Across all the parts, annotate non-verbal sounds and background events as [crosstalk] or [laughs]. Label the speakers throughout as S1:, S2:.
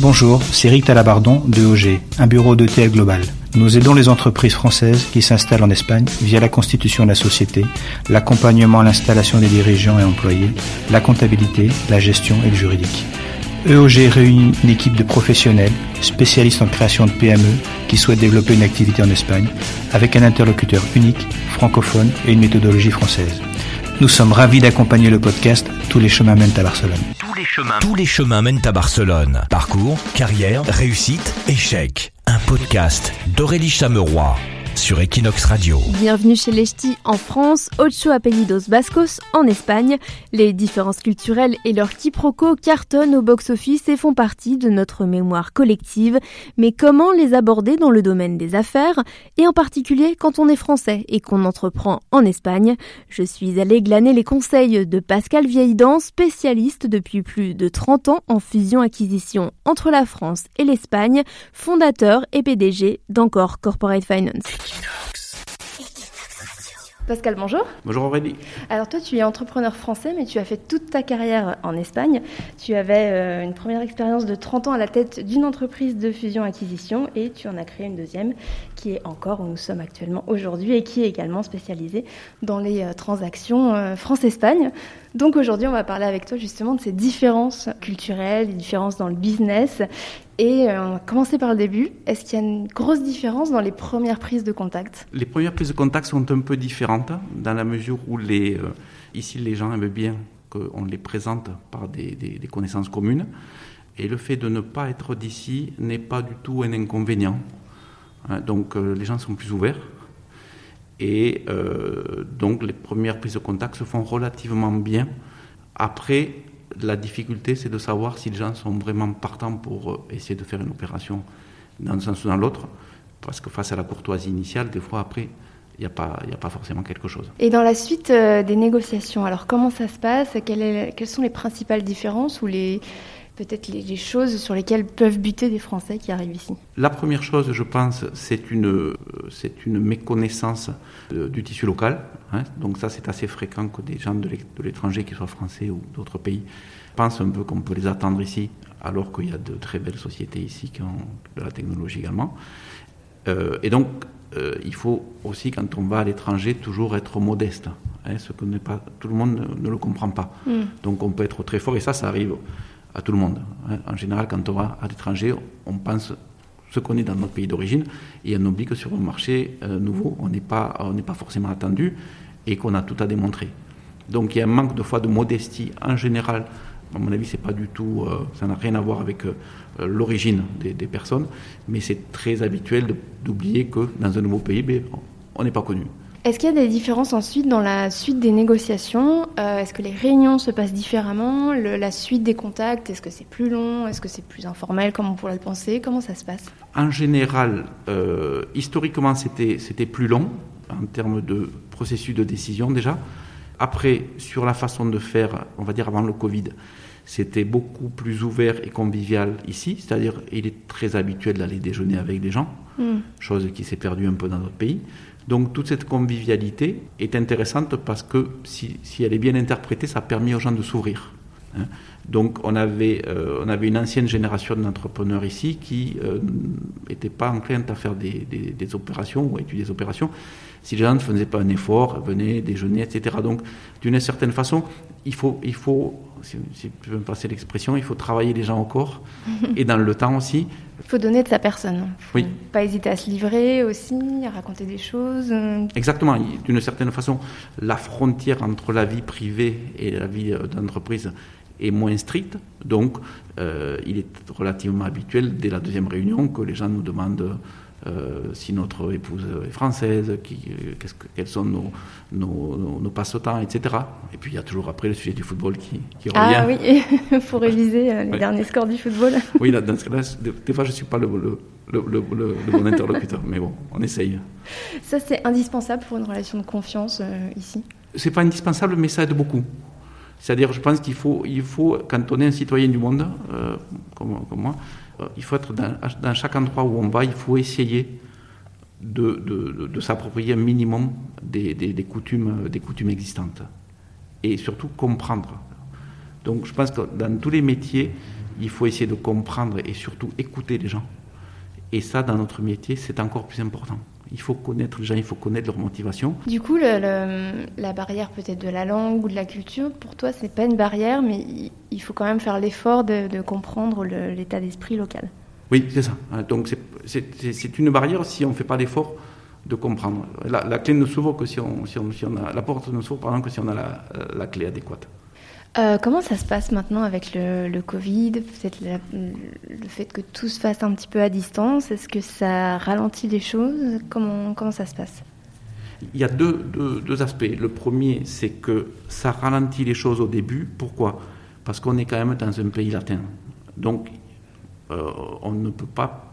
S1: Bonjour, c'est Eric Talabardon de OG, un bureau d'ETL Global. Nous aidons les entreprises françaises qui s'installent en Espagne via la constitution de la société, l'accompagnement à l'installation des dirigeants et employés, la comptabilité, la gestion et le juridique. EOG réunit une équipe de professionnels, spécialistes en création de PME, qui souhaitent développer une activité en Espagne, avec un interlocuteur unique, francophone et une méthodologie française. Nous sommes ravis d'accompagner le podcast Tous les chemins mènent à Barcelone.
S2: Tous les chemins, mènent à Barcelone. Parcours, carrière, réussite, échec. Un podcast d'Aurélie Chameroy sur Equinox Radio.
S3: Bienvenue chez les en France, Ocho Apellidos Bascos en Espagne. Les différences culturelles et leurs quiproquos cartonnent au box-office et font partie de notre mémoire collective. Mais comment les aborder dans le domaine des affaires? Et en particulier quand on est français et qu'on entreprend en Espagne Je suis allée glaner les conseils de Pascal Vieillidan, spécialiste depuis plus de 30 ans en fusion-acquisition entre la France et l'Espagne, fondateur et PDG d'Encore Corporate Finance. Pascal, bonjour.
S4: Bonjour Aurélie.
S3: Alors toi, tu es entrepreneur français, mais tu as fait toute ta carrière en Espagne. Tu avais euh, une première expérience de 30 ans à la tête d'une entreprise de fusion-acquisition et tu en as créé une deuxième qui est encore où nous sommes actuellement aujourd'hui et qui est également spécialisée dans les euh, transactions euh, France-Espagne. Donc aujourd'hui, on va parler avec toi justement de ces différences culturelles, des différences dans le business. Et euh, on va commencer par le début. Est-ce qu'il y a une grosse différence dans les premières prises de contact?
S4: Les premières prises de contact sont un peu différentes dans la mesure où les, euh, ici les gens aiment bien qu'on les présente par des, connaissances communes. Et le fait de ne pas être d'ici n'est pas du tout un inconvénient. Hein, donc euh, les gens sont plus ouverts. Et euh, donc les premières prises de contact se font relativement bien. Après, la difficulté, c'est de savoir si les gens sont vraiment partants pour euh, essayer de faire une opération dans un sens ou dans l'autre. Parce que face à la courtoisie initiale, des fois après, il n'y a, pas, a pas forcément quelque chose.
S3: Et dans la suite euh, des négociations, alors comment ça se passe? Quelles sont les principales différences ou les, peut-être les, les, choses sur lesquelles peuvent buter des Français qui arrivent ici
S4: La première chose, je pense, c'est une, c'est une méconnaissance de, du tissu local. Hein. Donc ça, c'est assez fréquent que des gens de l'étranger, qu'ils soient français ou d'autres pays, pensent un peu qu'on peut les attendre ici, alors qu'il y a de très belles sociétés ici qui ont de la technologie également. Euh, et donc, euh, il faut aussi, quand on va à l'étranger, toujours être modeste. Hein, ce que n'est pas, tout le monde ne, ne le comprend pas. Mm. Donc on peut être très fort, et ça, ça arrive à tout le monde. En général, quand on va à l'étranger, on pense ce qu'on est dans notre pays d'origine et on oublie que sur un marché euh, nouveau, on n'est pas, on pas forcément attendu et qu'on a tout à démontrer. Donc il y a un manque de fois de modestie en général. À mon avis, c'est pas du tout, euh, ça n'a rien à voir avec euh, l'origine des, des, personnes, mais c'est très habituel d'oublier que dans un nouveau pays, ben, on n'est pas connu.
S3: Est-ce qu'il y a des différences ensuite dans la suite des négociations euh, Est-ce que les réunions se passent différemment le, La suite des contacts, est-ce que c'est plus long Est-ce que c'est plus informel comme on pourrait le penser Comment ça se passe
S4: En général, euh, historiquement, c'était plus long en termes de processus de décision déjà. Après, sur la façon de faire, on va dire avant le Covid, c'était beaucoup plus ouvert et convivial ici, c'est-à-dire il est très habituel d'aller déjeuner avec des gens, mm. chose qui s'est perdue un peu dans notre pays. Donc toute cette convivialité est intéressante parce que si, elle est bien interprétée, ça a permis aux gens de s'ouvrir. Hein. Donc on avait, euh, on avait une ancienne génération d'entrepreneurs ici qui n'était euh, pas enclin à faire des, des, des, opérations ou à étudier des opérations si les gens ne faisaient pas un effort, venaient déjeuner, etc. Donc d'une certaine façon, il faut, il faut si, si tu veux me passer l'expression, il faut travailler les gens au corps [laughs] et dans le temps aussi.
S3: Il faut donner de sa personne. Faut
S4: oui.
S3: Pas hésiter à se livrer aussi, à raconter des choses.
S4: Exactement. D'une certaine façon, la frontière entre la vie privée et la vie d'entreprise est moins stricte. Donc, euh, il est relativement habituel, dès la deuxième réunion, que les gens nous demandent euh, si notre épouse est française, qui, que, quels sont nos, nos, nos, nos passe-temps, etc. Et puis il y a toujours après le sujet du football qui, qui revient.
S3: Ah oui, [laughs] faut réviser euh, les ouais. derniers scores du football.
S4: oui, là, dans ce cas-là, des fois je ne suis pas le, le, le, le, bon interlocuteur, mais bon, on essaye.
S3: Ça, c'est indispensable pour une relation de confiance euh, ici?
S4: C'est pas indispensable, mais ça aide beaucoup. C'est-à-dire, je pense qu'il faut, il faut, quand on est un citoyen du monde, euh, comme, moi, il faut être dans, chaque endroit où on va, il faut essayer de, s'approprier un minimum des, coutumes, des coutumes existantes. Et surtout comprendre. Donc je pense que dans tous les métiers, il faut essayer de comprendre et surtout écouter les gens. Et ça, dans notre métier, c'est encore plus important. Il faut connaître les gens, il faut connaître leur motivation.
S3: Du coup, la barrière peut-être de la langue ou de la culture, pour toi, c'est pas une barrière, mais il faut quand même faire l'effort de, comprendre l'état d'esprit local.
S4: Oui, c'est ça. Donc c'est une barrière si on ne fait pas l'effort de comprendre. La, clé ne s'ouvre que si on, si on, a la porte ne s'ouvre que si on a la clé adéquate.
S3: Euh, comment ça se passe maintenant avec le, Covid Peut-être le fait que tout se fasse un petit peu à distance. Est-ce que ça ralentit les choses? Comment, comment ça se passe?
S4: Il y a deux, deux, aspects. Le premier, c'est que ça ralentit les choses au début. Pourquoi? Parce qu'on est quand même dans un pays latin. Donc, euh, on ne peut pas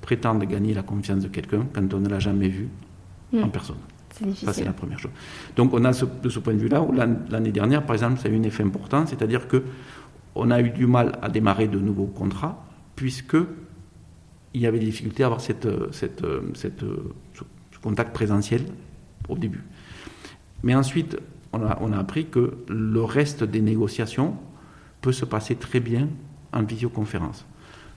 S4: prétendre gagner la confiance de quelqu'un quand on ne l'a jamais vu en hmm. personne. Ça, c'est la première chose. Donc, on a de ce point de vue-là, l'année dernière, par exemple, ça a eu un effet important, c'est-à-dire que on a eu du mal à démarrer de nouveaux contrats, puisque il y avait des difficultés à avoir ce contact présentiel au début. Mais ensuite, on a appris que le reste des négociations peut se passer très bien en visioconférence.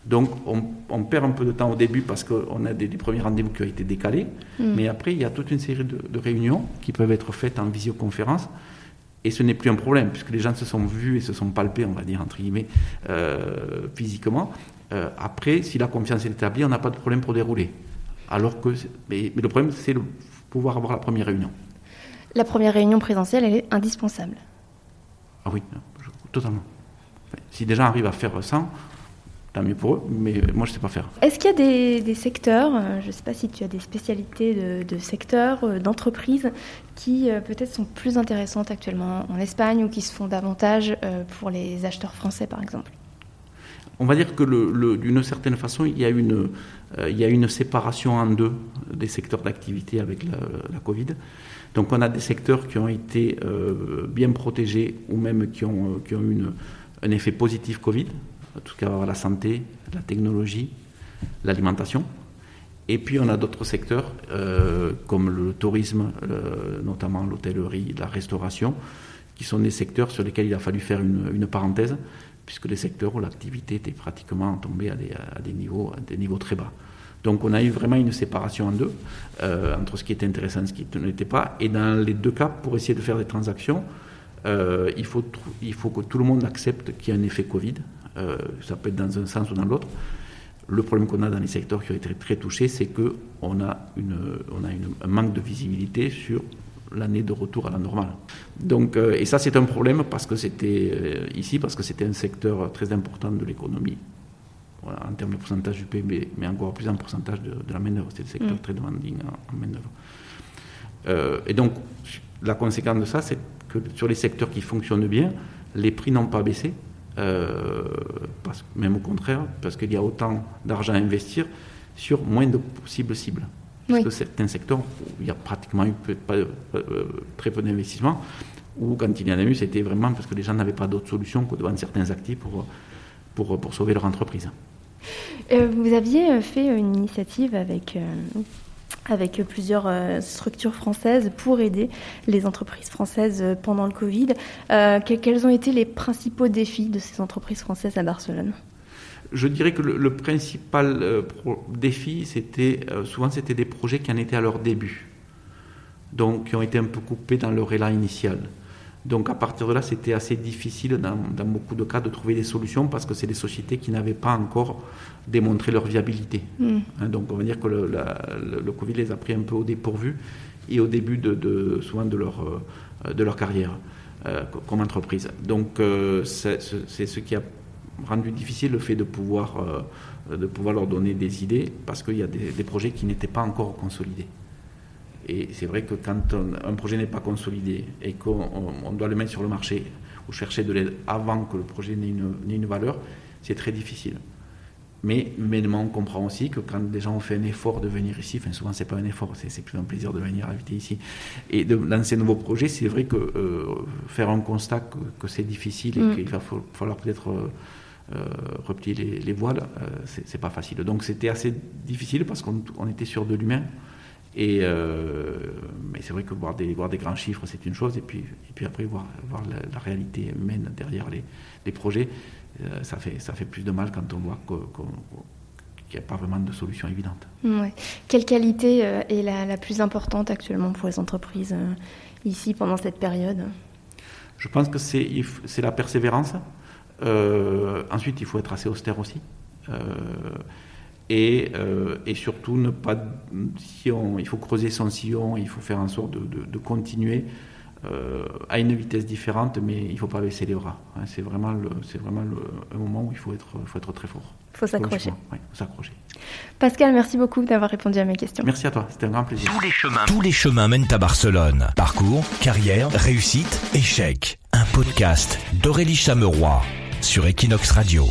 S4: Donc on, perd un peu de temps au début parce qu'on a des, premiers rendez-vous qui ont été décalés, mm. mais après il y a toute une série de, réunions qui peuvent être faites en visioconférence. Et ce n'est plus un problème, puisque les gens se sont vus et se sont palpés, on va dire, entre guillemets, euh, physiquement. Euh, après, si la confiance est établie, on n'a pas de problème pour dérouler. Alors que, mais, le problème, c'est de pouvoir avoir la première réunion.
S3: La première réunion présentielle, elle est indispensable.
S4: Ah oui, totalement. si des gens arrivent à faire ça, tant mieux pour eux, mais moi je ne sais pas faire.
S3: Est-ce qu'il y a des, secteurs, euh, je ne sais pas si tu as des spécialités de, secteurs, euh, d'entreprises, qui euh, peut-être sont plus intéressantes actuellement en Espagne ou qui se font davantage pour les acheteurs français par exemple?
S4: On va dire que d'une certaine façon, il y, a une, il y a une séparation en deux des secteurs d'activité avec la, Covid. Donc on a des secteurs qui ont été bien protégés ou même qui ont, qui ont eu un effet positif Covid, tout ce qui va la santé, la technologie, l'alimentation. Et puis on a d'autres secteurs euh, comme le tourisme, notamment l'hôtellerie, la restauration, qui sont des secteurs sur lesquels il a fallu faire une, parenthèse, puisque les secteurs où l'activité était pratiquement tombée à des, niveaux, très bas. Donc on a eu vraiment une séparation en deux, euh, entre ce qui était intéressant et ce qui ne l'était pas. Et dans les deux cas, pour essayer de faire des transactions, euh, il faut que tout le monde accepte qu'il y a un effet Covid, euh, ça peut être dans un sens ou dans l'autre. Le problème qu'on a dans les secteurs qui ont été très touchés, c'est qu'on a, une, on a un manque de visibilité sur l'année de retour à la normale. Donc, euh, et ça, c'est un problème parce que c'était euh, ici, parce que c'était un secteur très important de l'économie, en termes de pourcentage du PIB, mais encore plus en pourcentage de, la main-d'œuvre. C'est un secteur mm. très demanding en, main-d'œuvre. et donc, la conséquence de ça, c'est que sur les secteurs qui fonctionnent bien, les prix n'ont pas baissé, euh, parce, même au contraire, parce qu'il y a autant d'argent à investir sur moins de possibles cibles. Parce que certains secteurs où il y a pratiquement eu pas, euh, très peu d'investissement, ou quand il y en a eu, c'était vraiment parce que les gens n'avaient pas d'autre solution que de vendre certains actifs pour, pour, pour sauver leur entreprise.
S3: Euh, vous aviez fait une initiative avec avec plusieurs euh, structures françaises pour aider les entreprises françaises euh, pendant le Covid. Euh, quels ont été les principaux défis de ces entreprises françaises à Barcelone?
S4: Je dirais que le, principal défi, c'était souvent c'était des projets qui en étaient à leur début, donc qui ont été un peu coupés dans leur élan initial. Donc à partir de là, c'était assez difficile dans, beaucoup de cas de trouver des solutions parce que c'est des sociétés qui n'avaient pas encore démontré leur viabilité. Hmm. Hein, donc on va dire que le, le, Covid les a pris un peu au dépourvu et au début de, souvent de leur, euh, de leur carrière euh, comme entreprise. Donc euh, c'est ce qui a rendu difficile le fait de pouvoir, de pouvoir leur donner des idées parce qu'il y a des projets qui n'étaient pas encore consolidés. Et c'est vrai que quand un projet n'est pas consolidé et qu'on doit le mettre sur le marché ou chercher de l'aide avant que le projet n'ait une, une, valeur, c'est très difficile. Mais humainement, on comprend aussi que quand des gens ont fait un effort de venir ici, enfin souvent c'est pas un effort, c'est plus un plaisir de venir habiter ici, et de lancer un nouveau projet, c'est vrai que euh, faire un constat que, c'est difficile et mm. qu'il va falloir peut-être euh, euh, replier les, les voiles, c'est pas facile. Donc c'était assez difficile parce qu'on était sur de l'humain Et mais c'est vrai que voir des, voir des grands chiffres, c'est une chose, et puis, et puis après voir, voir la, réalité humaine derrière les, les projets, ça, fait, ça fait plus de mal quand on voit qu'il n'y a pas vraiment de solution évidente.
S3: Ouais. Quelle qualité est la, la, plus importante actuellement pour les entreprises ici pendant cette période?
S4: Je pense que c'est la persévérance. Euh, ensuite, il faut être assez austère aussi. Euh, et, euh, et, surtout, ne pas, si on, il faut creuser son sillon, il faut faire en sorte de, de, de continuer à une vitesse différente, mais il ne faut pas baisser les bras. Hein. c'est vraiment, le, vraiment le, un moment où il faut être, faut être très fort.
S3: Il faut s'accrocher.
S4: Oui, s'accrocher.
S3: Pascal, merci beaucoup d'avoir répondu à mes questions.
S4: Merci à toi, c'était un grand plaisir.
S2: Tous les chemins, tous les chemins mènent à Barcelone. Parcours, carrière, réussite, échec. Un podcast d'Aurélie Chameroy sur Equinox Radio.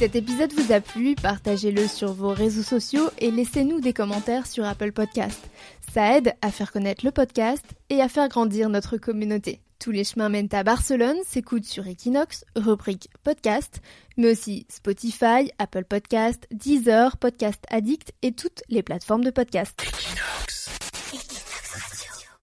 S3: Cet épisode vous a plu, partagez-le sur vos réseaux sociaux et laissez-nous des commentaires sur Apple Podcast. Ça aide à faire connaître le podcast et à faire grandir notre communauté. Tous les chemins mènent à Barcelone s'écoutent sur Equinox, rubrique podcast, mais aussi Spotify, Apple Podcast, Deezer, Podcast Addict et toutes les plateformes de podcast.